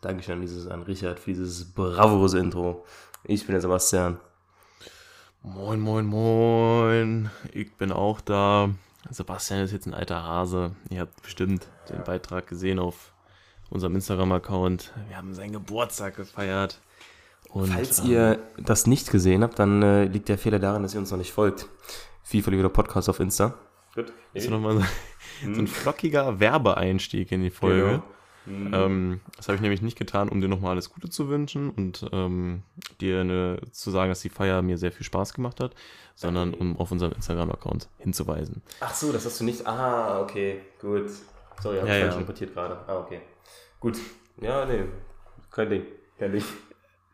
Dankeschön an, dieses, an Richard für dieses bravurose Intro. Ich bin der Sebastian. Moin, moin, moin. Ich bin auch da. Sebastian ist jetzt ein alter Hase. Ihr habt bestimmt den Beitrag gesehen auf unserem Instagram-Account. Wir haben seinen Geburtstag gefeiert. Und, Falls ähm, ihr das nicht gesehen habt, dann äh, liegt der Fehler darin, dass ihr uns noch nicht folgt. FIFA Vida Podcast auf Insta. Gut. Ist nochmal so, so ein flockiger Werbeeinstieg in die Folge. Genau. Ähm, das habe ich nämlich nicht getan, um dir nochmal alles Gute zu wünschen und ähm, dir eine, zu sagen, dass die Feier mir sehr viel Spaß gemacht hat, sondern um auf unserem Instagram-Account hinzuweisen. Ach so, das hast du nicht. Ah, okay, gut. Sorry, habe Ja, ich ja. falsch interpretiert gerade. Ah, okay. Gut. Ja, nee. Kein Ding. Kein Ding.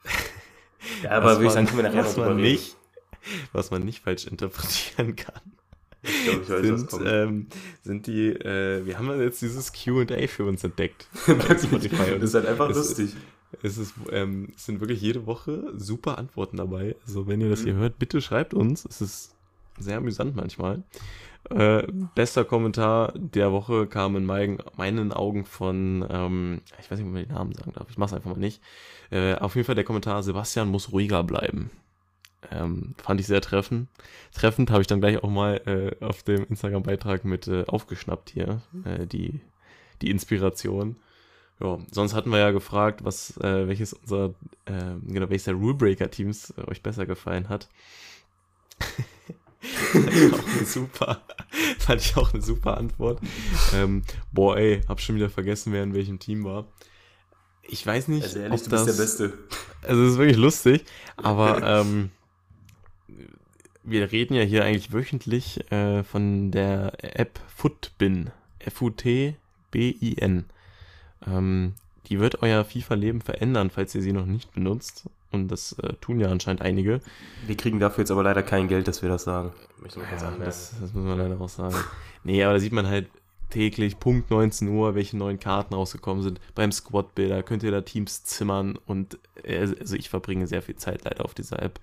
ja, aber würde ich sagen, können wir nachher noch was drüber nicht, Was man nicht falsch interpretieren kann, Ich glaube, ich weiß, was sind, kommt. ähm, sind die, äh, wir haben jetzt dieses Q&A für uns entdeckt. das ist halt einfach es- lustig. Es, ist, ähm, es sind wirklich jede Woche super Antworten dabei. Also wenn ihr das Mhm. hier hört, bitte schreibt uns. Es ist sehr amüsant manchmal. Äh, bester Kommentar der Woche kam in meinen, meinen Augen von, ähm, ich weiß nicht, ob man den Namen sagen darf, ich mach's einfach mal nicht. Äh, auf jeden Fall der Kommentar, Sebastian muss ruhiger bleiben. Ähm, fand ich sehr treffend. Treffend habe ich dann gleich auch mal äh, auf dem Instagram-Beitrag mit äh, aufgeschnappt hier, äh, die, die Inspiration. Ja, sonst hatten wir ja gefragt, was, äh, welches unser, äh, genau, welches der Rulebreaker-Teams äh, euch besser gefallen hat. fand ich auch eine super, fand ich auch eine super Antwort. Ähm, boah, ey, hab schon wieder vergessen, wer in welchem Team war. Ich weiß nicht, Also ehrlich, ob du bist das, der Beste. also es ist wirklich lustig, aber ähm, wir reden ja hier eigentlich wöchentlich äh, von der App Footbin. F-U-T-B-I-N. Ähm, die wird euer FIFA-Leben verändern, falls ihr sie noch nicht benutzt. Und das äh, tun ja anscheinend einige. Wir kriegen dafür jetzt aber leider kein Geld, dass wir das sagen. Ja, das, das muss man leider auch sagen. Nee, aber da sieht man halt täglich, Punkt 19 Uhr, welche neuen Karten rausgekommen sind. Beim Squad-Builder könnt ihr da Teams zimmern und äh, also ich verbringe sehr viel Zeit leider auf dieser App.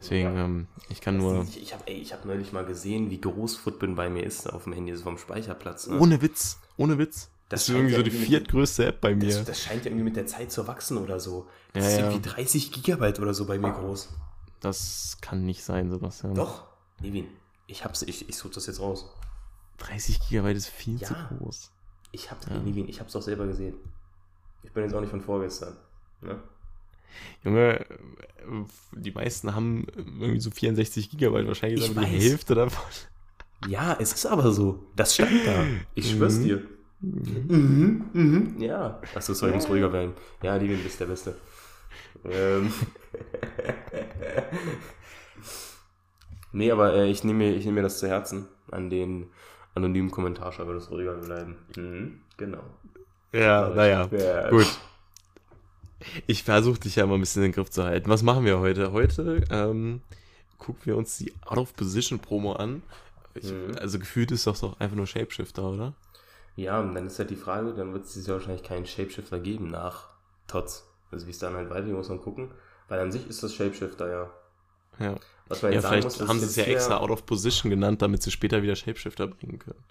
Deswegen, Ja. ähm, ich kann nur. Ich, ich habe hab neulich mal gesehen, wie groß Footbin bei mir ist auf dem Handy, so vom Speicherplatz. Ne? Ohne Witz, ohne Witz. Das Das, ist irgendwie scheint so ja die viertgrößte App bei mir. Das, das scheint ja irgendwie mit der Zeit zu wachsen oder so. Das Ja, ist ja. irgendwie 30 Gigabyte oder so bei mir groß. Das kann nicht sein, Sebastian. Doch. Levin, ich hab's, ich, ich suche das jetzt raus. 30 Gigabyte ist viel zu Ja. groß. Ich hab's, Ja. Levin, ich hab's doch selber gesehen. Ich bin jetzt auch nicht von vorgestern. Ne? Junge, äh, die meisten haben irgendwie so 64 Gigabyte, wahrscheinlich Ich aber die. Hälfte davon. Ja, es ist aber so. Das stand da. Ich schwör's Mhm. dir. Mhm, mhm, ja. Achso, sorry, ich muss ruhiger werden. Ja, Levin, bist der Beste. Ähm. nee, aber äh, ich nehme mir, ich nehme mir das zu Herzen. An den anonymen Kommentarschreiber das ruhiger bleiben. Mhm, genau. Ja, naja, Ja. gut. Ich versuche dich ja mal ein bisschen in den Griff zu halten. Was machen wir heute? Heute ähm, gucken wir uns die Out-of-Position-Promo an. Ich, Mhm. Also gefühlt ist das doch einfach nur Shapeshifter, oder? Ja, und dann ist halt die Frage, dann wird es dieses Jahr wahrscheinlich keinen Shapeshifter geben nach Tots. Also wie es dann halt weitergeht, muss man gucken. Weil an sich ist das Shapeshifter, ja. Ja. Was man Ja, jetzt sagen vielleicht muss, haben sie es ja extra Out of Position genannt, damit sie später wieder Shapeshifter bringen können.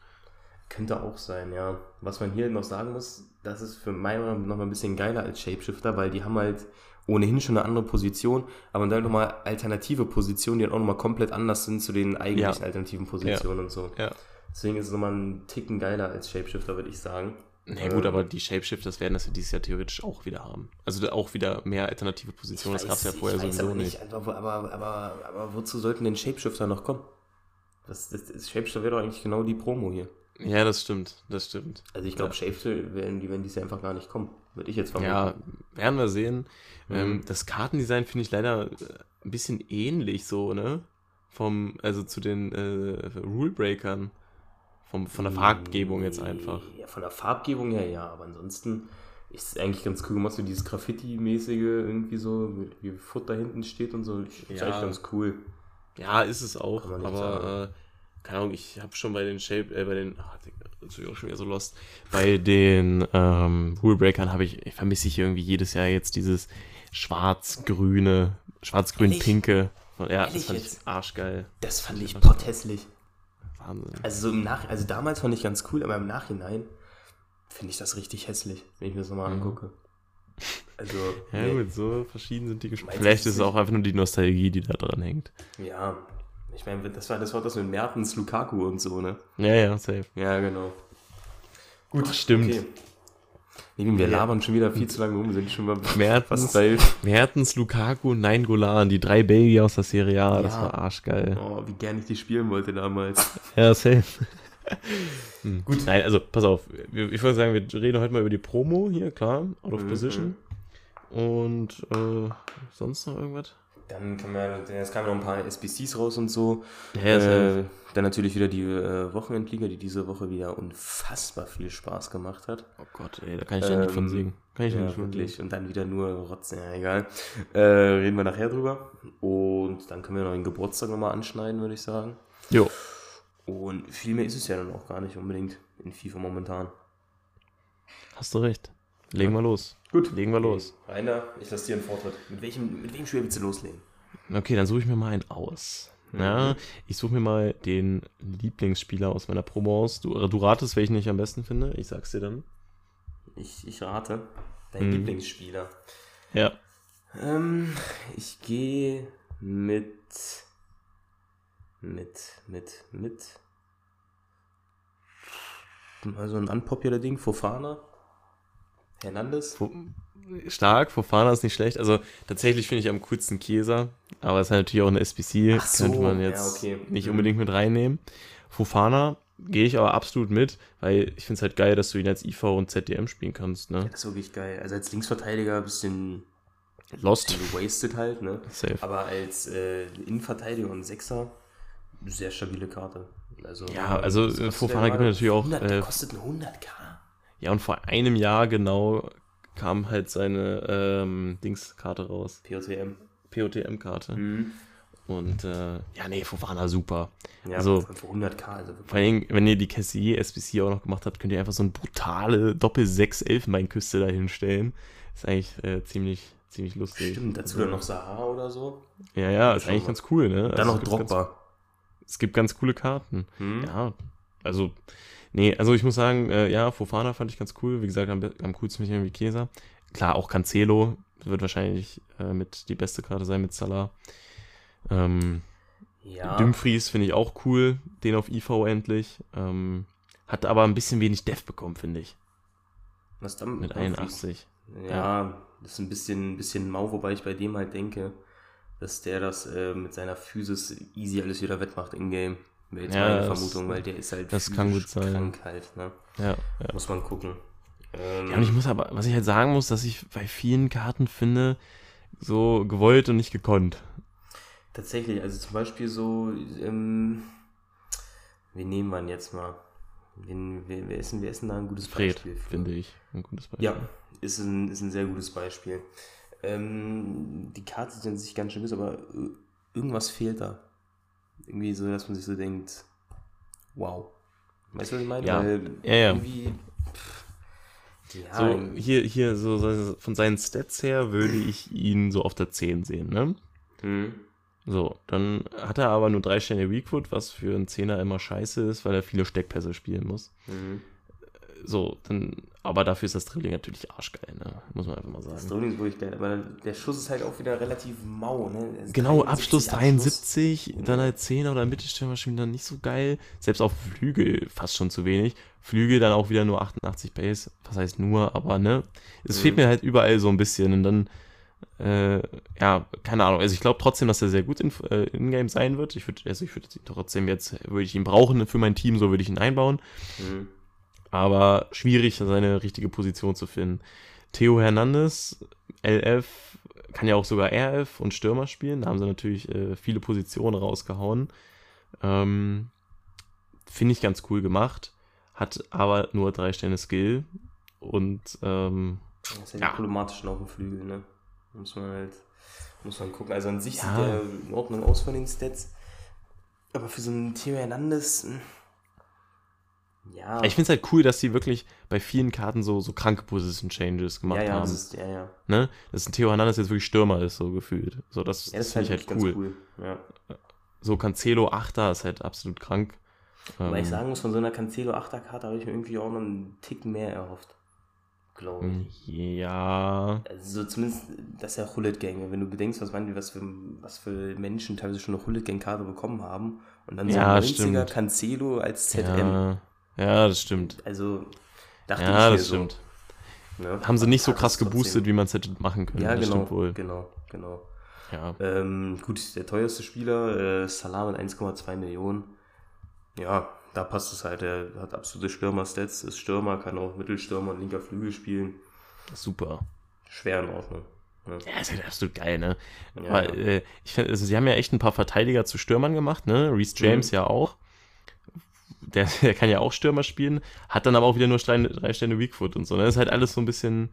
Könnte auch sein, ja. Was man hier noch sagen muss, das ist für meine Meinung noch mal ein bisschen geiler als Shapeshifter, weil die haben halt ohnehin schon eine andere Position, aber dann nochmal alternative Positionen, die dann auch nochmal komplett anders sind zu den eigentlichen Ja. alternativen Positionen und so. Ja. Deswegen ist es nochmal einen Ticken geiler als Shapeshifter, würde ich sagen. Na gut, Ähm, aber die Shapeshifters werden das ja dieses Jahr theoretisch auch wieder haben. Also auch wieder mehr alternative Positionen. Das Ich gab es ja weiß- vorher weiß sowieso aber nicht. Aber, aber, aber, aber wozu sollten denn Shapeshifter noch kommen? Das, das, das Shapeshifter wäre doch eigentlich genau die Promo hier. Ja, das stimmt, das stimmt. Also ich glaube, Ja. Shapeshifter werden, die werden dies Jahr einfach gar nicht kommen. Würde ich jetzt vermuten. Ja, werden wir sehen. Mhm. Ähm, das Kartendesign finde ich leider äh, ein bisschen ähnlich so, ne? Vom, also zu den äh, Rulebreakern. Vom, von der Farbgebung jetzt einfach. Ja, von der Farbgebung her ja, aber ansonsten Ist eigentlich ganz cool gemacht, so dieses Graffiti-mäßige irgendwie so, wie Foot da hinten steht und so. Ist Ja. eigentlich ganz cool. Ja, ist es auch, aber äh, keine Ahnung, ich habe schon bei den Shape, äh, bei den, ach, ist auch schon wieder so lost, bei den ähm, Rulebreakern habe ich, ich vermisse ich irgendwie jedes Jahr jetzt dieses schwarz-grüne, schwarz-grün-pinke. Ja, Ehrlich das fand jetzt? ich arschgeil. Das fand ich potthässlich. Wahnsinn. Also so im Nach also damals fand ich ganz cool, aber im Nachhinein finde ich das richtig hässlich, wenn ich mir das nochmal angucke. Also, Ja, nee. gut, so verschieden sind die du, Vielleicht ist es auch einfach nur die Nostalgie, die da dran hängt. ja. Ich meine, das war das war das mit Mertens, Lukaku und so, ne? Ja, ja, safe. Ja, genau. Gut, stimmt. Okay. Nee, wir labern schon wieder viel zu lange rum, sind schon mal Mertens, fast bei. Mertens, Lukaku Nein Golan, die drei Belgier aus der Serie A, das Ja. war arschgeil. Oh, wie gern ich die spielen wollte damals. Ja, safe. Hm. Gut. Nein, also pass auf. Ich würde sagen, wir reden heute mal über die Promo hier, klar. Out of Mhm, Position. Und äh, sonst noch irgendwas? Dann kann man, es kamen noch ein paar SBCs raus und so. Ja, äh, dann natürlich wieder die äh, Wochenendliga, die diese Woche wieder unfassbar viel Spaß gemacht hat. Oh Gott, ey, da kann ich ja nicht von Ähm, singen. Kann ich ja, Ja, nicht von wirklich. singen. Und dann wieder nur Rotzen, ja, egal. Äh, reden wir nachher drüber. Und dann können wir noch den Geburtstag nochmal anschneiden, würde ich sagen. Jo. Und viel mehr ist es ja dann auch gar nicht unbedingt in FIFA momentan. Hast du recht. Legen wir los. Gut. Legen wir los. Rainer, ich lasse dir einen Vortritt. Mit welchem, mit welchem Spiel willst du loslegen? Okay, dann suche ich mir mal einen aus. Ja, ich suche mir mal den Lieblingsspieler aus meiner Promo aus. Du, du ratest, welchen ich am besten finde. Ich sag's dir dann. Ich, ich rate. Dein Mhm. Lieblingsspieler. Ja. Ähm, ich gehe mit. Mit, mit, mit. Mal so ein unpopular Ding, Fofana. Hernandez. Stark, Fofana ist nicht schlecht. Also tatsächlich finde ich am coolsten Kieser, aber es ist halt natürlich auch eine SBC, so, könnte man ja, jetzt okay. nicht Mhm. unbedingt mit reinnehmen. Fofana gehe ich aber absolut mit, weil ich finde es halt geil, dass du ihn als IV und ZDM spielen kannst, ne? Das ist wirklich geil. Also als Linksverteidiger ein bisschen, Lost. bisschen gewastet halt, ne? Safe. Aber als äh, Innenverteidiger und Sechser, sehr stabile Karte. Also, Ja, also, Fofana gibt mir natürlich auch, 100, der äh, kostet ein 100k. Ja, und vor einem Jahr genau kam halt seine ähm, Dingskarte raus. POTM. POTM-Karte. Mhm. Und äh, ja, nee, Fofana super. Ja, Also- für 100k. Also wirklich. Vor allem, wenn ihr die Cassier SBC auch noch gemacht habt, könnt ihr einfach so eine brutale Doppel-6-Elfenbeinküste da hinstellen. Ist eigentlich äh, ziemlich, ziemlich lustig. Stimmt, dazu Also, dann noch Sahara oder so. Ja, ja, ist eigentlich mal. ganz cool, ne? Dann Also, noch es gibt ganz- Drogba. Es gibt ganz coole Karten. Hm? Ja, also, nee, also ich muss sagen, äh, ja, Fofana fand ich ganz cool. Wie gesagt, am, am coolsten mit irgendwie Chiesa. Klar, auch Cancelo wird wahrscheinlich äh, mit die beste Karte sein mit Salah. Ähm, Ja. Dumfries finde ich auch cool, den auf IV endlich. Ähm, hat aber ein bisschen wenig Def bekommen, finde ich. Was dann? Mit 81. Ja, das ist ein bisschen, ein bisschen mau, wobei ich bei dem halt denke, dass der das äh, mit seiner Physis easy alles wieder wettmacht in-game. Wäre jetzt Ja, meine das- Vermutung, weil der ist halt das kann gut sein. krank halt, ne? Ja, ja. Muss man gucken. Ähm, Ja, und ich muss aber, was ich halt sagen muss, dass ich bei vielen Karten finde, so gewollt und nicht gekonnt. Tatsächlich, also zum Beispiel so, ähm, wen nehmen wir denn jetzt mal? Wen, wer, wer, ist denn, wer ist denn da ein gutes Fred, Beispiel? für? finde ich. Ein gutes Beispiel. Ja, ist ein, ist ein sehr gutes Beispiel. Ähm, die Karte sieht an sich ganz schön ist, aber äh, irgendwas fehlt da. Irgendwie so, dass man sich so denkt, wow. Weißt du, was ich meine? Ja. Weil Ja, ja. Irgendwie, pff, ja, So, hier, hier, so, von seinen Stats her würde ich ihn so auf der 10 sehen, ne? hm, So, dann hat er aber nur drei Sterne Weakfoot, was für einen Zehner immer scheiße ist, weil er viele Steckpässe spielen muss. hm. So, dann, aber dafür ist das Dribbling natürlich arschgeil, ne? Muss man einfach mal Das sagen. Dribbling ist wirklich geil, aber der Schuss ist halt auch wieder relativ mau, ne? Genau, 73 Abschluss Abschluss. 73, dann halt 10 oder Mittelstürmer spielen dann nicht so geil. Selbst auf Flügel fast schon zu wenig. Flügel dann auch wieder nur 88 Base. Was heißt nur, aber ne? Es Mhm. fehlt mir halt überall so ein bisschen. Und dann, äh, ja, keine Ahnung. Also ich glaube trotzdem, dass er sehr gut in, äh, in-game sein wird. Ich würde, also ich würde trotzdem jetzt, würde ich ihn brauchen für mein Team, so würde ich ihn einbauen. Hm. Aber schwierig, seine richtige Position zu finden. Theo Hernandez, LF, kann ja auch sogar RF und Stürmer spielen. Da haben sie natürlich äh, viele Positionen rausgehauen. Ähm, Finde ich ganz cool gemacht. Hat aber nur drei Sterne Skill. Und ähm, Das ist ja, Ja. die problematischen auf dem Flügel, ne? Muss man halt, muss man gucken. Also an sich Ja. sieht der in Ordnung aus von den Stats. Aber für so einen Theo Hernandez, hm, ja. Ich finde es halt cool, dass sie wirklich bei vielen Karten so, so kranke Position Changes gemacht ja, ja, haben. das ist, ja, ja. ne? Dass ein Theo Hernandez jetzt wirklich Stürmer ist, so gefühlt. So, das, Ja, das finde ich ich halt ganz cool. cool. Ja. So Cancelo Achter ist halt absolut krank. Weil ich Ähm, sagen muss, von so einer Cancelo 8er Karte habe ich mir irgendwie auch noch einen Tick mehr erhofft. Glaube ich. Ja. Also so zumindest, das ist ja Hullet Gang. Wenn du bedenkst, was, man, was, für, was für Menschen teilweise schon eine Hullet Gang Karte bekommen haben und dann so Ja, ein 90er stimmt. Cancelo als ZM. Ja, ja, das stimmt. Also dachte Ja, ich mir das so. stimmt. Ne? Haben sie nicht so krass geboostet, wie man es hätte machen können. Ja, das genau. stimmt wohl. Genau, genau. Ja. Ähm, gut, der teuerste Spieler, äh, Salah mit 1,2 Millionen. Ja, da passt es halt. Er hat absolute Stürmer-Stats, ist Stürmer, kann auch Mittelstürmer und linker Flügel spielen. Super. Schwer in Ordnung. Ne? Ja, ist halt absolut geil, ne? Ja, Weil, ja. äh, ich find, also sie haben ja echt ein paar Verteidiger zu Stürmern gemacht, ne? Reese James Mhm. ja auch. Der, der kann ja auch Stürmer spielen, hat dann aber auch wieder nur drei, drei Sterne Weakfoot und so. Ne? Das ist halt alles so ein bisschen.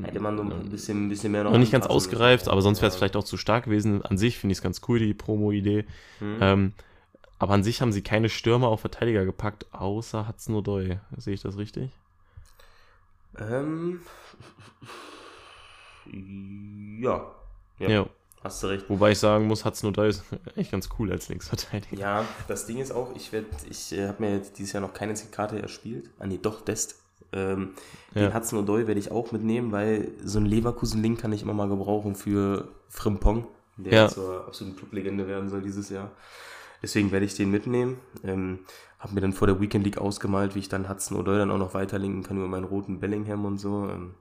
Hätte man so ein bisschen, ein bisschen mehr noch noch nicht ganz ausgereift, aber sonst wäre es Ja. vielleicht auch zu stark gewesen. An sich finde ich es ganz cool, die Promo-Idee. Hm. Ähm, aber an sich haben sie keine Stürmer auf Verteidiger gepackt, außer Hudson-Odoi. Sehe ich das richtig? Ähm, ja. ja. Ja. Hast du recht. Wobei ich sagen muss, Hudson-Odoi ist echt ganz cool als Linksverteidiger. Ja, das Ding ist auch, ich werde, ich äh, habe mir jetzt dieses Jahr noch keine Karte erspielt. Ah nee, doch, Dest. Ähm, Ja. Den Hudson Odoi werde ich auch mitnehmen, weil so ein Leverkusen-Link kann ich immer mal gebrauchen für Frimpong, der Ja. zur absoluten Clublegende werden soll dieses Jahr. Deswegen werde ich den mitnehmen. Ähm, habe mir dann vor der Weekend League ausgemalt, wie ich dann Hudson Odoi dann auch noch weiterlinken kann über meinen roten Bellingham und so. Ähm,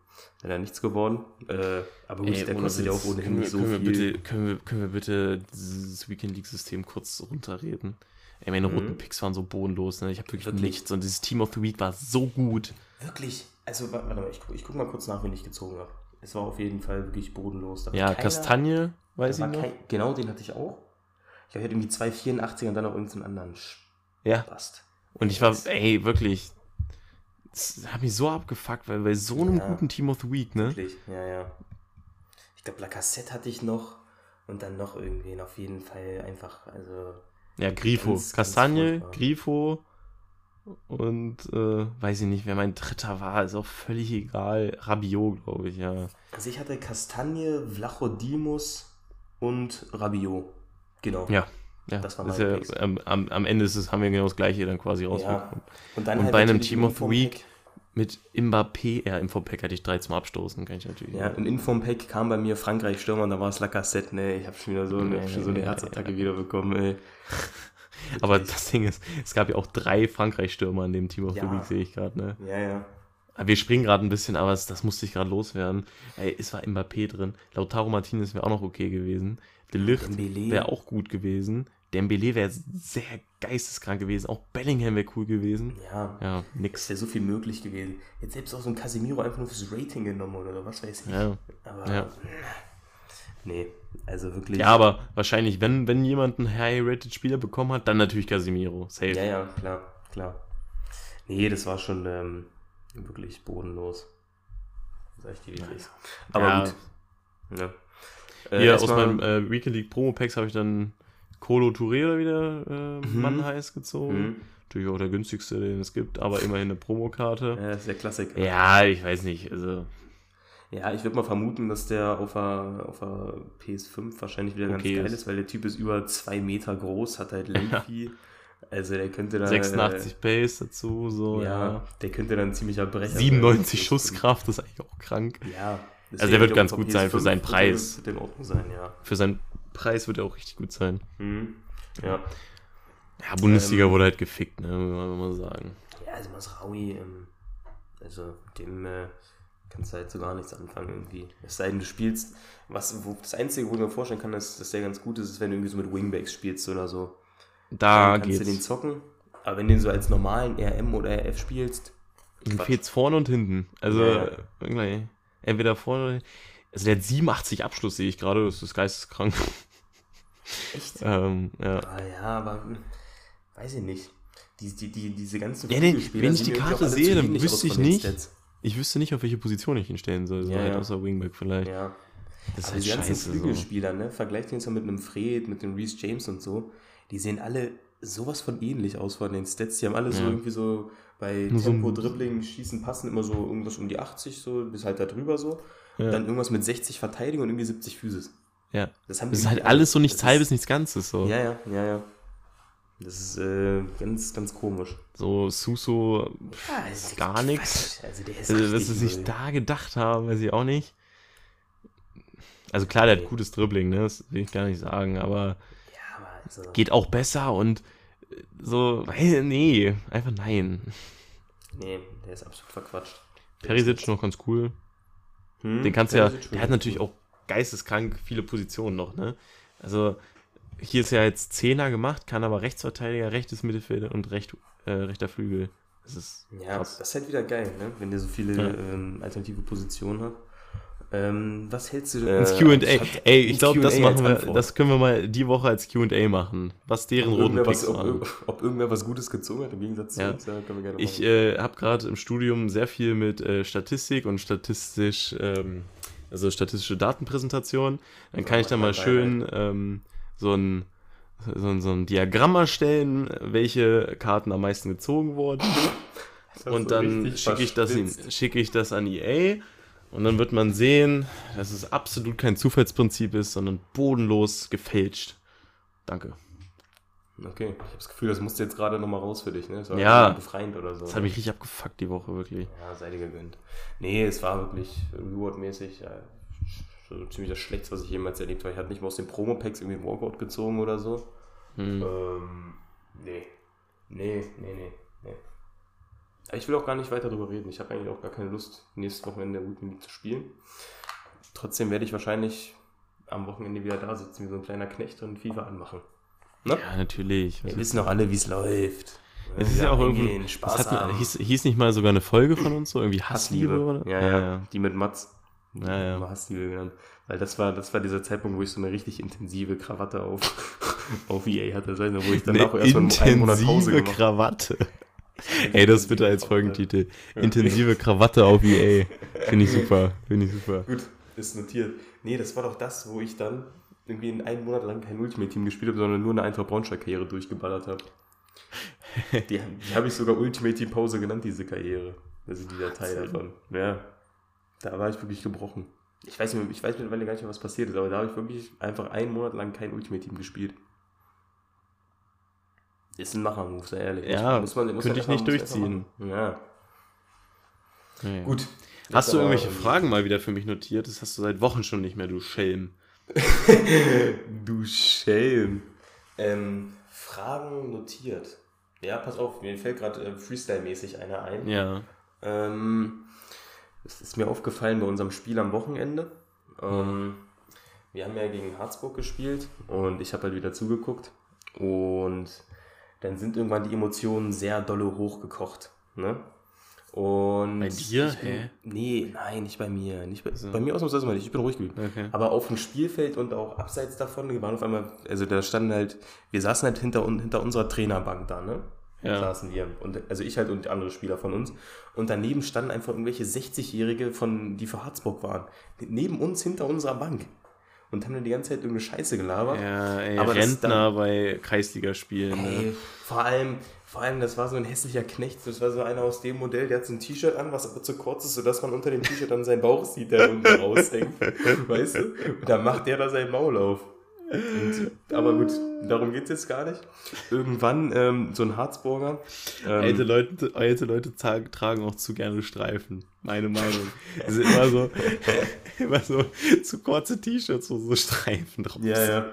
Leider nichts geworden. Äh, aber gut, Ey, der kostet ja auch ohnehin wir, nicht so können viel. Wir bitte, können, wir, können wir bitte dieses Weekend League-System kurz runterreden? Ey, meine Mhm. roten Picks waren so bodenlos, ne? Ich habe wirklich, Wirklich? nichts. Und dieses Team of the Week war so gut. Wirklich? Also, wa- warte mal, ich, gu- ich guck mal kurz nach, wen ich gezogen habe. Es war auf jeden Fall wirklich bodenlos. Ja, keiner- Kastanie, weiß ich noch. kein, Genau, den hatte ich auch. Ich hatte irgendwie 284 und dann noch irgendeinen anderen Ja, Spast. und ich war, ey, wirklich, das hat mich so abgefuckt, weil bei so einem Ja. guten Team of the Week, ne? Wirklich, ja, ja. Ich glaube, Lacassette hatte ich noch und dann noch irgendwen auf jeden Fall einfach, also. Ja, Grifo. Ganz, ganz Kastanie, furchtbar. Grifo und äh, weiß ich nicht, wer mein dritter war, ist auch völlig egal. Rabiot, glaube ich, ja. Also ich hatte Kastanie, Vlachodimos und Rabiot. Genau. Ja, ja. Das war ist meine ja, am, am, Ende ist es, haben wir genau das gleiche dann quasi Ja. rausbekommen. Und, dann Und halt bei einem Team of the Week mit Mbappé, ja, Infopack hatte ich drei zum Abstoßen, kann ich natürlich. Ja, im Inform-Pack kam bei mir Frankreich Stürmer und da war es Lacassette, ne, ich habe schon wieder so, Nee, schon so eine Herzattacke wieder bekommen, ey. Aber das Ding ist, es gab ja auch drei Frankreich-Stürmer in dem Team of the Ja. Week, sehe ich gerade, ne? Ja, ja. Wir springen gerade ein bisschen, aber es, das musste ich gerade loswerden. Ey, es war Mbappé drin. Lautaro Martinez wäre auch noch okay gewesen. De Dembele. wäre auch gut gewesen. Dembele wäre sehr geisteskrank gewesen. Auch Bellingham wäre cool gewesen. Ja. Ja, Es nix. wäre so viel möglich gewesen. Jetzt selbst auch so ein Casemiro einfach nur fürs Rating genommen oder was weiß ich. Ja. Aber Ja. nee, also wirklich. ja, aber wahrscheinlich, wenn, wenn jemand einen high-rated Spieler bekommen hat, dann natürlich Casemiro. Safe. Ja, ja, klar, klar. Nee, das war schon ähm, wirklich bodenlos. Sag ich dir, wie es ist. Aber Ja. gut. Ja. Hier aus erstmal- meinem äh, Weekend League Promo Packs habe ich dann Colo Touré oder wieder äh, Mhm. Mann heiß gezogen. Mhm. Natürlich auch der günstigste, den es gibt, aber immerhin eine Promokarte. Ja, das ist der Klassiker. Ja, ich weiß nicht. Also, Ja, ich würde mal vermuten, dass der auf der, auf der PS5 wahrscheinlich wieder ganz Okay geil ist. ist, weil der Typ ist über zwei Meter groß, hat halt Lengthy. Also der könnte da. 86 Pace dazu, so, Äh, ja, ja. der könnte dann ein ziemlicher Brecher. 97 sein. Schusskraft, das ist eigentlich auch krank. Ja. Das Also der wird ganz gut sein für PS5 seinen Preis. Wird in Ordnung sein, ja. Für seinen Preis wird er auch richtig gut sein. Mhm. Ja. Ja, Bundesliga Ähm, wurde halt gefickt, ne, muss man mal sagen. Ja, also Masraui, ähm, also mit dem äh, kannst du halt so gar nichts anfangen irgendwie. Es sei denn, du spielst, was, wo, das Einzige, wo ich mir vorstellen kann, dass, dass der ganz gut ist, ist, wenn du irgendwie so mit Wingbacks spielst oder so. Da Dann kannst du den geht's. zocken. Aber wenn du den so als normalen RM oder RF spielst, Ihm Quatsch. fehlt's vorne und hinten. Also, Ja, ja. irgendwie, entweder vorne oder Also der hat 87 Abschluss, sehe ich gerade, das ist geisteskrank. echt? ähm, ja. Ah ja, aber hm, weiß ich nicht. Die, die, die, diese ganzen Ja, Flügelspieler wenn ich die Karte sehe, dann wüsste ich den nicht. Stats. ich wüsste nicht, auf welche Position ich ihn stellen soll. So Ja, halt ja. außer Wingback vielleicht. Ja. Das ist Aber halt die ganzen scheiße. So. Flügelspieler, ne? Vergleicht uns ja mit einem Fred, mit dem Reese James und so. Die sehen alle sowas von ähnlich aus von den Stats. Die haben alle so Ja. irgendwie so bei Nur so ein- Tempo, Dribbling, Schießen, Passen immer so irgendwas um die 80, so bis halt da drüber so. Ja. Dann irgendwas mit 60 Verteidigung und irgendwie 70 Physis. ja. Das, haben Das ist halt irgendwie alles so nichts halbes, nichts Ganzes. So, Ja, ja, ja, ja. Das ist äh, ganz, ganz komisch. so Suso, Ja, das ist gar nichts. Also der ist also, was sie sich da gedacht haben, weiß ich auch nicht. Also klar, der hat gutes Dribbling, ne? das will ich gar nicht sagen, aber also, geht auch besser und äh, so, weil- nee, einfach nein. nee, der ist absolut verquatscht. Perisic noch ganz cool. Hm, Den kannst du ja, der hat natürlich auch geisteskrank viele Positionen noch, ne? Also hier ist ja jetzt Zehner gemacht, kann aber Rechtsverteidiger, rechtes Mittelfeld und recht, äh, rechter Flügel. Das ist Ja, krass. das ist halt wieder geil, ne? wenn der so viele Ja. ähm, alternative Positionen hat. Ähm, was hältst du Ins äh, Q&A. Ey, ich ins glaube, das Q&A machen als wir, Antwort. das können wir mal die Woche als Q&A machen. Was deren ob roten Picks was, ob, ob irgendwer was Gutes gezogen hat, im Gegensatz zu Ja. uns, ja, können wir gerne Ich äh, habe gerade im Studium sehr viel mit äh, Statistik und statistisch, ähm, also statistische Datenpräsentation. Dann kann ich da mal schön ähm, so ein so ein, so ein Diagramm erstellen, welche Karten am meisten gezogen wurden. Und du dann schicke ich, das in- verspitzt. schicke ich das an EA und dann wird man sehen, dass es absolut kein Zufallsprinzip ist, sondern bodenlos gefälscht. Danke. Okay, ich habe das Gefühl, das musste jetzt gerade nochmal raus für dich, ne? Das war Ja. befreiend oder so. Das hat mich richtig abgefuckt die Woche, wirklich. Ja, sei dir gegönnt. Nee, es war wirklich Reward-mäßig ja, so ziemlich das Schlechteste, was ich jemals erlebt habe. Ich hatte nicht mal aus den Promo-Packs irgendwie ein Walkout gezogen oder so. Hm. Ähm, nee. Nee, nee, nee, nee. Ich will auch gar nicht weiter darüber reden. Ich habe eigentlich auch gar keine Lust, nächstes Wochenende Weekend League zu spielen. Trotzdem werde ich wahrscheinlich am Wochenende wieder da sitzen, wie so ein kleiner Knecht und FIFA anmachen. Ne? Ja, natürlich. Wir wissen doch alle, wie es läuft. Es ist ja auch irgendwie. Spaß hat, haben. hieß, hieß nicht mal sogar eine Folge von uns, so irgendwie Hassliebe, oder? Ja, ja, Die mit Mats. Ja, ja. Hassliebe genannt. Weil das war, das war dieser Zeitpunkt, wo ich so eine richtig intensive Krawatte auf, auf EA hatte. Das heißt, wo ich danach erstmal einen Monat Pause intensive gemacht Krawatte. Ey, das bitte als Folgentitel. Intensive Krawatte auf EA. Finde ich super. Finde ich super. Gut, ist notiert. Nee, das war doch das, wo ich dann irgendwie in einem Monat lang kein Ultimate-Team gespielt habe, sondern nur eine Eintracht Braunschweig-Karriere durchgeballert habe. Die, die habe ich sogar Ultimate-Team-Pause genannt, diese Karriere. Das ist dieser Teil davon. Ja, da war ich wirklich gebrochen. Ich weiß, nicht, ich weiß mittlerweile gar nicht mehr, was passiert ist, aber da habe ich wirklich einfach einen Monat lang kein Ultimate-Team gespielt. Ist ein Macher-Move, sei ehrlich. Ja, Muss man- muss könnte ich nicht durchziehen. Ja, Ja. gut. Hast du irgendwelche Fragen mal wieder für mich notiert? Das hast du seit Wochen schon nicht mehr, du Schelm. Du Schelm. Ähm, Fragen notiert. Ja, pass auf, mir fällt gerade äh, Freestyle-mäßig einer ein. Ja. Ähm, es ist mir aufgefallen bei unserem Spiel am Wochenende. Ähm, wir haben ja gegen Harzburg gespielt und ich habe halt wieder zugeguckt. Und dann sind irgendwann die Emotionen sehr dolle hochgekocht. Ne? Und Bei dir? Bin, Hä? Nee, nein, nicht bei mir. Nicht bei, So. bei mir ausnahmsweise mal nicht. Ich bin ruhig geblieben. Okay. Aber auf dem Spielfeld und auch abseits davon, wir waren auf einmal, also da standen halt, wir saßen halt hinter, hinter unserer Trainerbank da, ne? Ja. Saßen wir. Und, also ich halt und andere Spieler von uns. Und daneben standen einfach irgendwelche 60-Jährige, von, die für Harzburg waren. Neben uns, hinter unserer Bank. Und haben dann die ganze Zeit irgendeine Scheiße gelabert. Ja, ey, Aber Rentner bei Kreisligaspielen. Ne? Ey, vor allem, vor allem, das war so ein hässlicher Knecht. Das war so einer aus dem Modell, der hat so ein T-Shirt an, was aber zu kurz ist, sodass man unter dem T-Shirt dann seinen Bauch sieht, der unten raushängt. Weißt du? Und dann macht der da sein Maul auf. Und, aber gut, darum geht es jetzt gar nicht. Irgendwann ähm, so ein Harzburger. Ähm, Alte Leute, alte Leute tra- tragen auch zu gerne Streifen. Meine Meinung. Es sind immer so, immer so zu kurze T-Shirts, wo so Streifen drauf ja, sind. ja.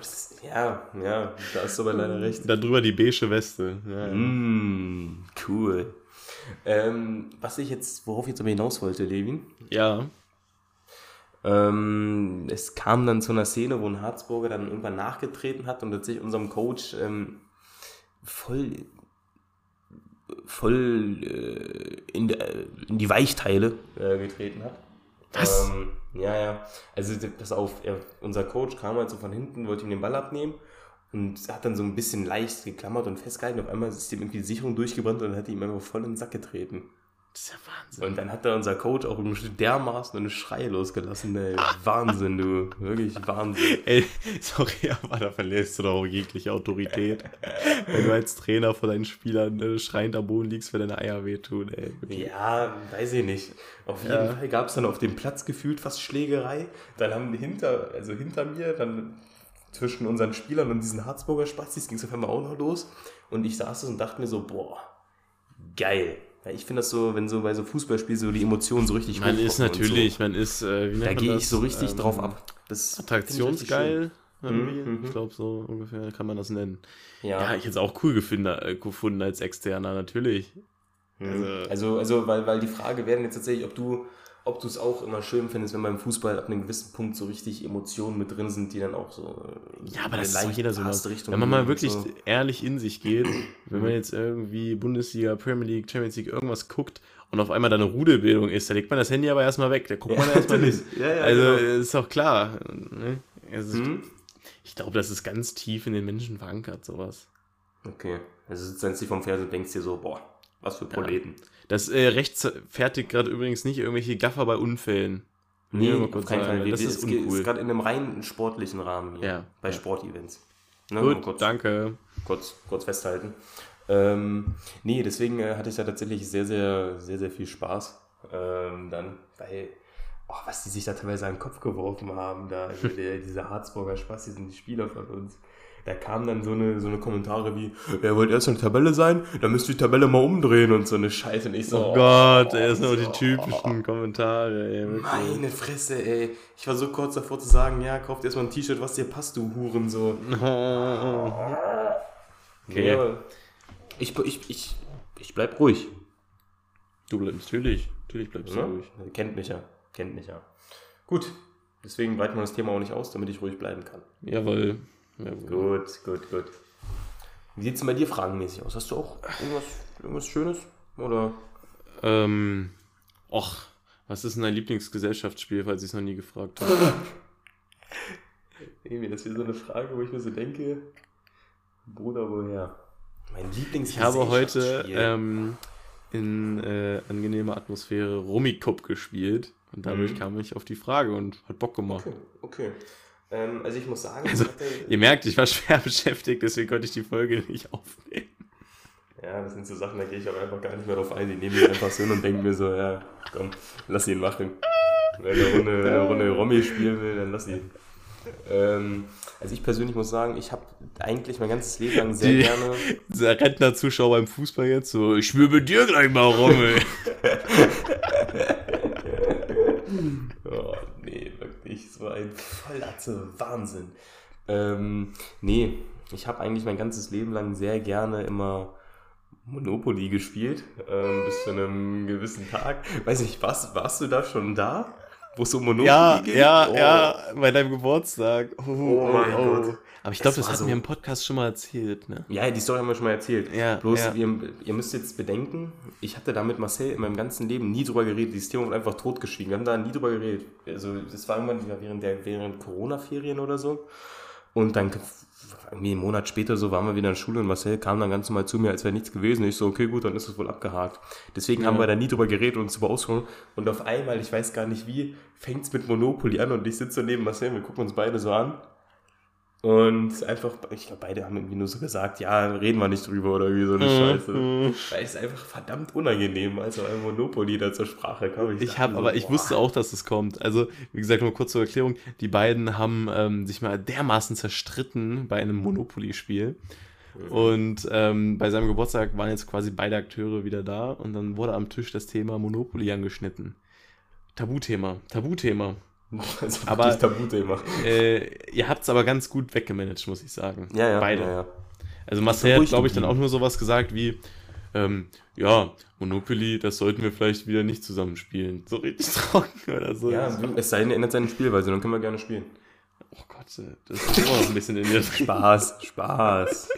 Ist, ja, ja, da hast du aber leider recht. Drüber die beige Weste. Ja. Mm, cool. Ähm, was ich jetzt, worauf ich jetzt aber hinaus wollte, Levin, ja. Ähm, es kam dann zu einer Szene, wo ein Harzburger dann irgendwann nachgetreten hat und tatsächlich unserem Coach ähm, voll, voll äh, in, der, in die Weichteile äh, getreten hat. Was? Ähm, ja, ja. Also pass auf, er, unser Coach kam halt so von hinten, wollte ihm den Ball abnehmen und hat dann so ein bisschen leicht geklammert und festgehalten. Auf einmal ist ihm irgendwie die Sicherung durchgebrannt und hat ihm einfach voll in den Sack getreten. Das ist ja Wahnsinn. Und dann hat da unser Coach auch dermaßen einen Schrei losgelassen. Ey. Wahnsinn, du. Wirklich Wahnsinn. Ey, sorry, aber da verlierst du doch auch jegliche Autorität. Wenn du als Trainer vor deinen Spielern äh, schreiend am Boden liegst, wenn deine Eier wehtun, ey. Ja, weiß ich nicht. Auf jeden Ja. Fall gab es dann auf dem Platz gefühlt fast Schlägerei. Dann haben hinter, also hinter mir, dann zwischen unseren Spielern und diesen Harzburger Spazis ging es auf einmal auch noch los. Und ich saß und dachte mir so, boah, geil. Ja, ich finde das so, wenn so bei so Fußballspielen so die Emotionen so richtig Man ist natürlich, man ist, äh, So. Da gehe ich so richtig Ähm, drauf ab. Das Attraktionsgeil. irgendwie. Mhm, mhm. Ich glaube, so ungefähr kann man das nennen. Ja, Ja, ich hätte es auch cool gefunden, äh, gefunden als Externer, natürlich. Mhm. Also- Also, also weil, weil die Frage wäre jetzt tatsächlich, ob du ob du es auch immer schön findest, wenn beim Fußball ab einem gewissen Punkt so richtig Emotionen mit drin sind, die dann auch so Ja, aber das ist doch jeder so. Richtung Wenn man mal wirklich so. ehrlich in sich geht, wenn man jetzt irgendwie Bundesliga, Premier League, Champions League irgendwas guckt und auf einmal da eine Rudelbildung ist, da legt man das Handy aber erstmal weg, da guckt man erstmal nicht. Ja, ja, also genau. ist doch klar. Ne? Also, Hm? Ich glaube, das ist ganz tief in den Menschen verankert, sowas. Okay. Also sitzt dann nicht vom Fernseher und denkst dir so, boah, was für Proleten. Das äh, rechtfertigt gerade übrigens nicht irgendwelche Gaffer bei Unfällen. Nee, mal auf kurz keinen Fall. das Wir- ist uncool. ist gerade in einem rein sportlichen Rahmen hier. Ja, Bei ja. Sportevents. Ne, Gut, kurz, danke. kurz, kurz festhalten. Ähm, nee, deswegen äh, hatte ich da tatsächlich sehr, sehr, sehr, sehr viel Spaß. Ähm, dann, weil, oh, was die sich da teilweise an den Kopf geworfen haben, da, also der, diese Harzburger Spaß, die sind die Spieler von uns. Da kamen dann so eine, so eine Kommentare wie, er wollte erst eine Tabelle sein, dann müsst ihr die Tabelle mal umdrehen und so eine Scheiße. Und ich so, Oh Gott, sind so, auch die typischen Kommentare, ey. wirklich. Meine Fresse, ey. Ich war so kurz davor zu sagen, ja, kauft erstmal ein T-Shirt, was dir passt, du Huren, so. Okay. Ja, ich, ich, ich, ich bleib ruhig. Du bleibst natürlich, natürlich bleibst du Ne? ruhig. Kennt mich ja, kennt mich ja. Gut, deswegen weiten wir das Thema auch nicht aus, damit ich ruhig bleiben kann. Jawohl. Jawohl. Gut, gut, gut. Wie sieht's denn bei dir fragenmäßig aus? Hast du auch irgendwas, irgendwas Schönes? Oder? Ähm, och, was ist denn dein Lieblingsgesellschaftsspiel, falls ich es noch nie gefragt habe? Irgendwie, das ist wieder so eine Frage, wo ich mir so denke, Bruder, woher? Mein Lieblings Ich habe heute ähm, in äh, angenehmer Atmosphäre Rummikub gespielt und dadurch Mhm. kam ich auf die Frage und hat Bock gemacht. Okay, okay. Ähm, also ich muss sagen, Also, ich hatte, Ihr merkt, ich war schwer beschäftigt, deswegen konnte ich die Folge nicht aufnehmen. ja, das sind so Sachen, da gehe ich aber einfach gar nicht mehr drauf ein. Die nehme ich einfach so hin und denke mir so, ja, komm, lass ihn machen. Wenn er eine Runde, wenn eine Runde Romy spielen will, dann lass ihn. Ähm, also ich persönlich muss sagen, ich habe eigentlich mein ganzes Leben lang sehr Die- gerne. Dieser Rentner-Zuschauer beim Fußball jetzt so, ich mit dir gleich mal Rommel. Oh, so ein Vollatze Wahnsinn. Ähm, nee, ich habe eigentlich mein ganzes Leben lang sehr gerne immer Monopoly gespielt, ähm, bis zu einem gewissen Tag. Weiß nicht, warst, warst du da schon da? Wo es um Monopoly ja, ging? ja, Oh. ja, bei deinem Geburtstag. Oh, mein Gott. Aber ich glaube, das hatten so- wir im Podcast schon mal erzählt, ne? Ja, die Story haben wir schon mal erzählt. Ja, Bloß, ja. Ihr, ihr müsst jetzt bedenken, ich hatte da mit Marcel in meinem ganzen Leben nie drüber geredet. Dieses Thema wurde einfach totgeschwiegen. Wir haben da nie drüber geredet. Also, das war irgendwann während der während Corona-Ferien oder so. Und dann, irgendwie einen Monat später so, waren wir wieder in der Schule und Marcel kam dann ganz normal zu mir, als wäre nichts gewesen. Ich so, okay, gut, dann ist es wohl abgehakt. Deswegen haben wir da nie drüber geredet und uns drüber ausgesprochen. Und auf einmal, ich weiß gar nicht wie, fängt es mit Monopoly an und ich sitze so neben Marcel, wir gucken uns beide so an. Und einfach, ich glaube, beide haben irgendwie nur so gesagt, ja, reden wir nicht drüber oder wie so eine Scheiße. Weil es einfach verdammt unangenehm, also ein Monopoly da zur Sprache kam. Ich dachte habe, so, aber ich boah. wusste auch, dass es kommt. Also, wie gesagt, nur kurz zur Erklärung. Die beiden haben ähm, sich mal dermaßen zerstritten bei einem Monopoly-Spiel. Und ähm, bei seinem Geburtstag waren jetzt quasi beide Akteure wieder da und dann wurde am Tisch das Thema Monopoly angeschnitten. Tabuthema, Tabuthema. Also aber- Tabuthema. Äh, ihr habt es aber ganz gut weggemanagt, muss ich sagen. Ja, ja. Beide. Ja, ja. Also Marcel hat, glaube ich, dann auch nur sowas gesagt wie, ähm, ja, Monopoly, das sollten wir vielleicht wieder nicht zusammenspielen. So richtig trocken oder so. ja, es sei denn, er ändert seine Spielweise, dann können wir gerne spielen. Oh Gott, äh, das ist immer noch ein bisschen in dir drin. Spaß, Spaß.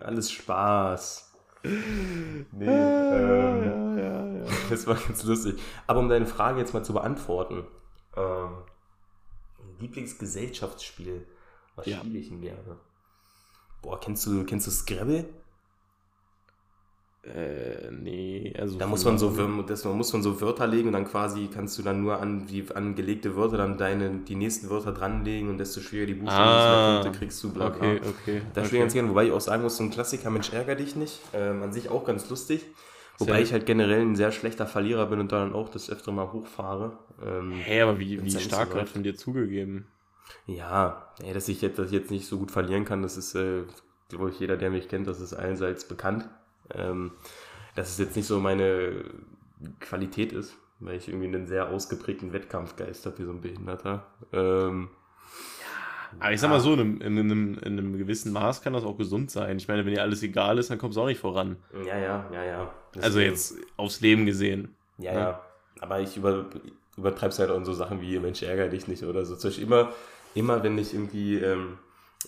Alles Spaß. Nee, ähm, Ja, ja, ja. das war ganz lustig. Aber um deine Frage jetzt mal zu beantworten. Ähm, Lieblingsgesellschaftsspiel. Was Ja. spiele ich denn gerne? Boah, kennst du, kennst du Scrabble? Äh, nee, also. Da muss man so, das, man muss man so Wörter legen und dann quasi kannst du dann nur an die angelegte Wörter dann deine, die nächsten Wörter dranlegen und desto schwieriger die Buchstaben, Ah, Punkte kriegst du, bla. Okay, okay. Das okay. spiele ich ganz gerne, wobei ich auch sagen muss, so ein Klassiker, Mensch, ärger dich nicht. Ähm, an sich auch ganz lustig. Wobei Sehr- ich halt generell ein sehr schlechter Verlierer bin und dann auch das öfter mal hochfahre. Ähm, Hä, aber wie, wie stark so läuft. von dir zugegeben. Ja, ey, dass ich jetzt, dass ich jetzt nicht so gut verlieren kann, das ist, äh, glaube ich, jeder, der mich kennt, das ist allseits bekannt. Ähm, dass es jetzt nicht so meine Qualität ist, weil ich irgendwie einen sehr ausgeprägten Wettkampfgeist habe, wie so ein Behinderter. Ähm, Aber ich sag mal so, in einem, in, einem, in einem gewissen Maß kann das auch gesund sein. Ich meine, wenn dir alles egal ist, dann kommst du auch nicht voran. ja, ja, ja, ja. Also Deswegen- jetzt aufs Leben gesehen. Ja, Ne? ja. Aber ich über, übertreib's halt auch in so Sachen wie Mensch, ärger dich nicht oder so. Zum Beispiel immer, immer wenn ich irgendwie ähm,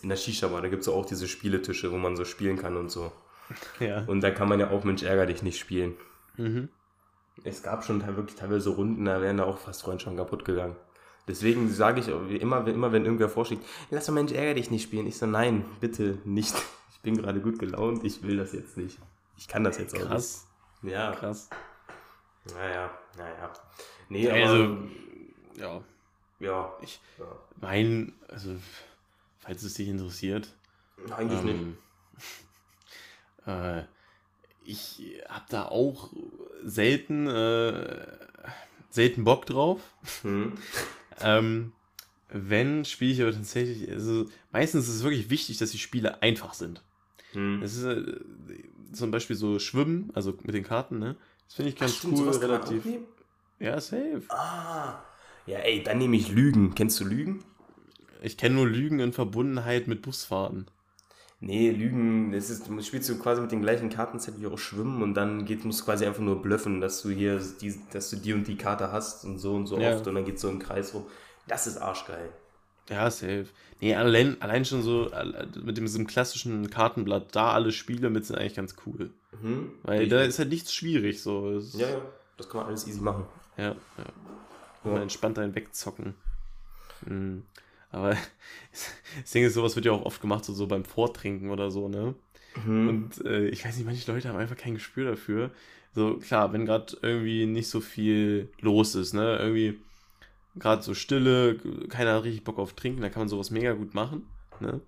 in der Shisha war, da gibt's ja auch diese Spieletische, wo man so spielen kann und so. Ja. Und da kann man ja auch Mensch, ärger dich nicht spielen. Mhm. Es gab schon wirklich teilweise Runden, da wären da auch fast Freundschaften kaputt gegangen. Deswegen sage ich auch, immer, wenn- immer wenn irgendwer vorschlägt, lass doch Mensch, ärger dich nicht spielen. Ich so, nein, bitte nicht. Ich bin gerade gut gelaunt, ich will das jetzt nicht. Ich kann das jetzt auch Krass, nicht. Ja, krass. naja, naja. Nee, aber, Also, ja, ja, ich, ja. mein, also, falls es dich interessiert, Eigentlich nicht. ähm, äh, ich habe da auch selten, äh, selten Bock drauf. Hm. Ähm, wenn, spiele ich aber tatsächlich, also meistens ist es wirklich wichtig, dass die Spiele einfach sind. Hm. Es ist äh, zum Beispiel so Schwimmen, also mit den Karten, ne? Das finde ich ganz Stimmt, cool, relativ. Ja, safe. Ah. Ja, ey, dann nehme ich Lügen. Kennst du Lügen? Ich kenne nur Lügen in Verbundenheit mit Busfahrten. Nee, Lügen, das ist, du spielst du quasi mit den gleichen Kartenset wie auch Schwimmen und dann geht, musst du quasi einfach nur bluffen, dass du hier die, dass du die und die Karte hast und so und so Ja. oft und dann geht so im Kreis rum. Das ist arschgeil. Ja, safe. Nee, allein, allein schon so mit dem, diesem klassischen Kartenblatt, da alle Spiele mit sind eigentlich ganz cool. Mhm. Weil Ich- da ist halt nichts schwierig so. Es- Ja, ja, das kann man alles easy machen. Ja, ja. Ja. Man entspannt einen wegzocken. Mhm. Aber das Ding ist, sowas wird ja auch oft gemacht, so, so beim Vortrinken oder so, ne? Mhm. Und äh, ich weiß nicht, manche Leute haben einfach kein Gespür dafür. So, klar, wenn gerade irgendwie nicht so viel los ist, ne? Irgendwie gerade so Stille, keiner hat richtig Bock auf Trinken, dann kann man sowas mega gut machen, ne?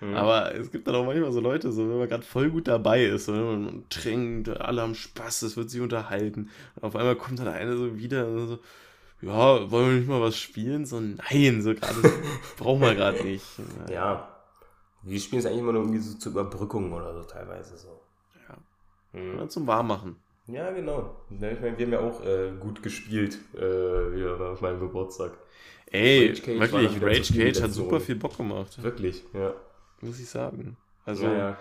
Mhm. Aber es gibt dann auch manchmal so Leute, so wenn man gerade voll gut dabei ist, so, ne, man trinkt, alle haben Spaß, es wird sich unterhalten. Und auf einmal kommt dann einer so wieder und so, ja, wollen wir nicht mal was spielen? So, nein, so gerade brauchen wir gerade nicht. ja. Wir spielen es eigentlich immer nur irgendwie so zur Überbrückung oder so teilweise so. Ja. Mhm. Ja, Zum Warmmachen. Ja, genau. Ich meine, wir haben ja auch äh, gut gespielt, äh, wieder auf meinem Geburtstag. Ey, wirklich, Rage Cage hat super viel Bock gemacht, Wirklich, ja. muss ich sagen. Also, ja, ja.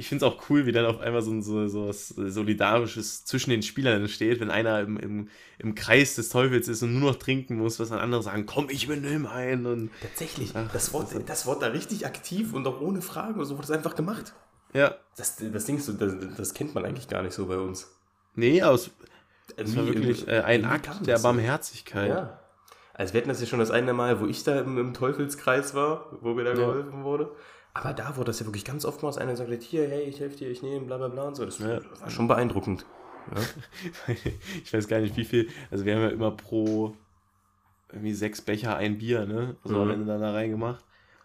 Ich finde es auch cool, wie dann auf einmal so, so, so was Solidarisches zwischen den Spielern entsteht, wenn einer im, im, im Kreis des Teufels ist und nur noch trinken muss, was dann andere sagen, komm, ich übernehme ein und Tatsächlich, Ach, das, Wort, das das Wort da richtig aktiv und auch ohne Fragen oder so wurde es einfach gemacht. ja, Das, das Ding ist so, das, das kennt man eigentlich gar nicht so bei uns. nee, aber es, Nie war im- wirklich äh, ein Akt der. Barmherzigkeit. Ja. Also wir hatten das ja schon das eine Mal, wo ich da im, im Teufelskreis war, wo mir da Ja. geholfen wurde. Aber da wurde das ja wirklich ganz oft mal aus einer gesagt, hier, hey, ich helfe dir, ich nehme, bla bla bla und so. Das Ja. war schon beeindruckend. ich weiß gar nicht, wie viel. Also, wir haben ja immer pro irgendwie sechs Becher ein Bier, ne? Also Mhm. am Ende dann da reingemacht.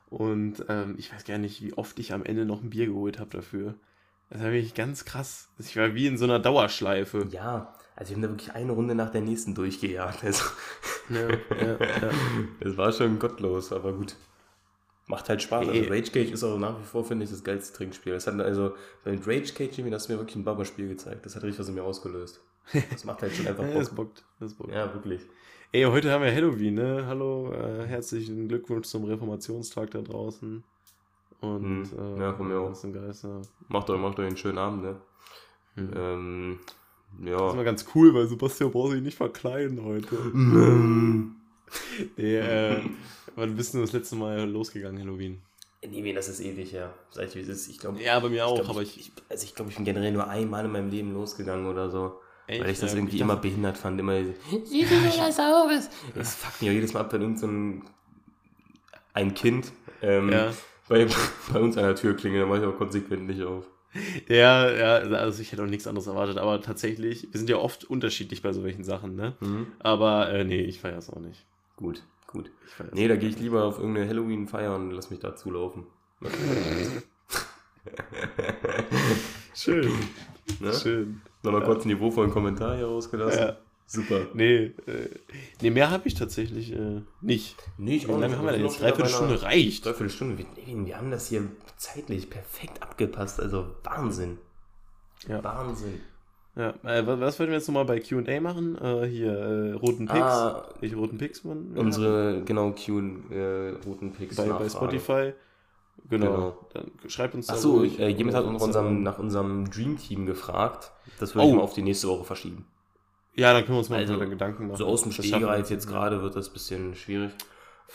Und ähm, ich weiß gar nicht, wie oft ich am Ende noch ein Bier geholt habe dafür. Das war wirklich ganz krass. Ich war wie in so einer Dauerschleife. Ja, also wir haben da wirklich eine Runde nach der nächsten durchgejagt. Also, Ja, ja, ja. das war schon gottlos, aber gut. Macht halt Spaß. Also. Rage Cage ist auch nach wie vor, finde ich, das geilste Trinkspiel. Das hat also, beim Rage Cage, irgendwie, das hat mir wirklich ein Baba-Spiel gezeigt. Das hat richtig was in mir ausgelöst. Das macht halt schon einfach Ja, das Bock. bockt. Das bockt. Ja, wirklich. Ey, heute haben wir Halloween, ne? Hallo, äh, herzlichen Glückwunsch zum Reformationstag da draußen. Und Hm, äh, ja, von mir auch. Geister. Macht euch, macht euch einen schönen Abend, ne? Hm. Ähm, Das ist ja. mal ganz cool, weil Sebastian braucht sich nicht verkleiden heute. Nee, äh, wann bist du das letzte Mal losgegangen, Halloween? Nee, nee, das ist ewig, ja. Seit ich, das ist, ich glaube, Ja, bei mir auch, glaub, aber ich, ich. ich, also ich glaube, ich bin generell nur einmal in meinem Leben losgegangen oder so. Echt? weil ich das Ja, irgendwie ich immer dachte- behindert fand. Immer, sieht das aus? Das fuckt mich auch jedes Mal ab, wenn irgend so ein, ein Kind ähm, Ja. bei, bei uns an der Tür klingelt, dann mache ich auch konsequent nicht auf. Ja, ja, also ich hätte auch nichts anderes erwartet, aber tatsächlich, wir sind ja oft unterschiedlich bei solchen Sachen, ne? Mhm. Aber äh, nee, ich feiere es auch nicht. Gut, gut. Nee, da gehe ich lieber auf irgendeine Halloween-Feier und lass mich da zulaufen. Schön. Ne? Schön. Nochmal kurz einen niveauvollen Kommentar hier rausgelassen. Ja. Super. Nee, äh, nee, mehr habe ich tatsächlich äh, nicht. Nee, ich Wie lange haben wir denn jetzt? Dreiviertel Stunde reicht. Dreiviertel Stunde. Wir, wir haben das hier zeitlich perfekt abgepasst. Also Wahnsinn. Ja. Wahnsinn. Ja, äh, was, wollten wir jetzt nochmal bei QA machen? Äh, hier, äh, roten Picks. Ah. Welche roten Picks man? Unsere, genau, Q, äh, roten Picks. bei, bei. Spotify. Genau. Genau. Dann schreibt uns Achso, äh, jemand hat Oder nach unserem, nach unserem Dream Team gefragt. Das würde Oh. ich mal auf die nächste Woche verschieben. Ja, dann können wir uns mal Also, Gedanken machen. So aus dem Stegreif jetzt gerade wird das ein bisschen schwierig.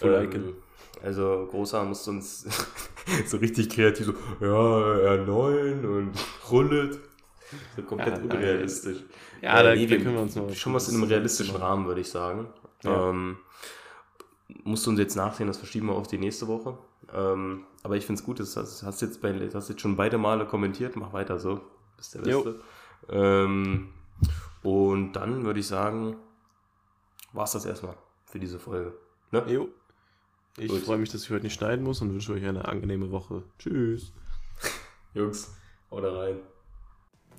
Ähm. Also Großer muss uns so richtig kreativ so, ja, R9 und Rullet. So komplett Ja, unrealistisch. Ja, Äh, da, nee, da wir- können wir uns noch Schon was in einem realistischen Rahmen, würde ich sagen. Ja. Ähm, musst du uns jetzt nachsehen, das verschieben wir auf die nächste Woche. Ähm, aber ich finde es gut, das hast, hast, jetzt bei, hast jetzt schon beide Male kommentiert, mach weiter so. Bist der. Beste. Ähm, und dann würde ich sagen, war es das erstmal für diese Folge. Ne? Jo. Ich freue mich, dass ich heute nicht schneiden muss und wünsche euch eine angenehme Woche. Tschüss. Jungs, haut rein.